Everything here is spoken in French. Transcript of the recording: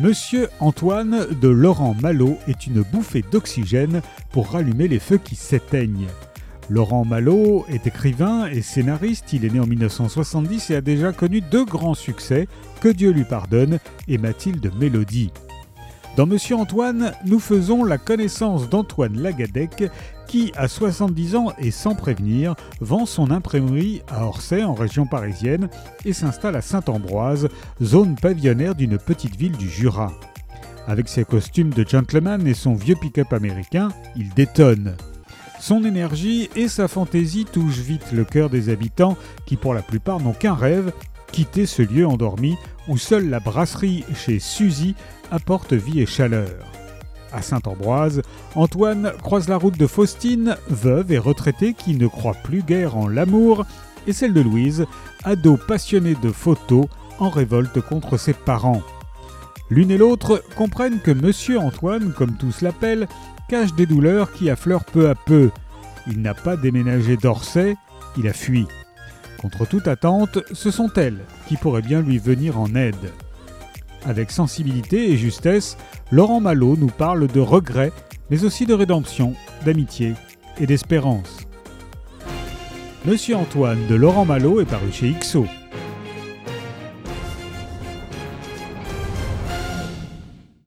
Monsieur Antoine de Laurent Malo est une bouffée d'oxygène pour rallumer les feux qui s'éteignent. Laurent Malo est écrivain et scénariste, il est né en 1970 et a déjà connu deux grands succès, Que Dieu lui pardonne et Mathilde Mélodie. Dans Monsieur Antoine, nous faisons la connaissance d'Antoine Lagadec qui, à 70 ans et sans prévenir, vend son imprimerie à Orsay en région parisienne et s'installe à Saint-Ambroise, zone pavillonnaire d'une petite ville du Jura. Avec ses costumes de gentleman et son vieux pick-up américain, il détonne. Son énergie et sa fantaisie touchent vite le cœur des habitants qui pour la plupart n'ont qu'un rêve, quitter ce lieu endormi où seule la brasserie chez Suzy apporte vie et chaleur. À Saint-Ambroise, Antoine croise la route de Faustine, veuve et retraitée qui ne croit plus guère en l'amour, et celle de Louise, ado passionnée de photos en révolte contre ses parents. L'une et l'autre comprennent que Monsieur Antoine, comme tous l'appellent, cache des douleurs qui affleurent peu à peu. Il n'a pas déménagé d'Orsay, il a fui. Contre toute attente, ce sont elles qui pourraient bien lui venir en aide. Avec sensibilité et justesse, Laurent Malo nous parle de regrets, mais aussi de rédemption, d'amitié et d'espérance. Monsieur Antoine de Laurent Malo est paru chez XO.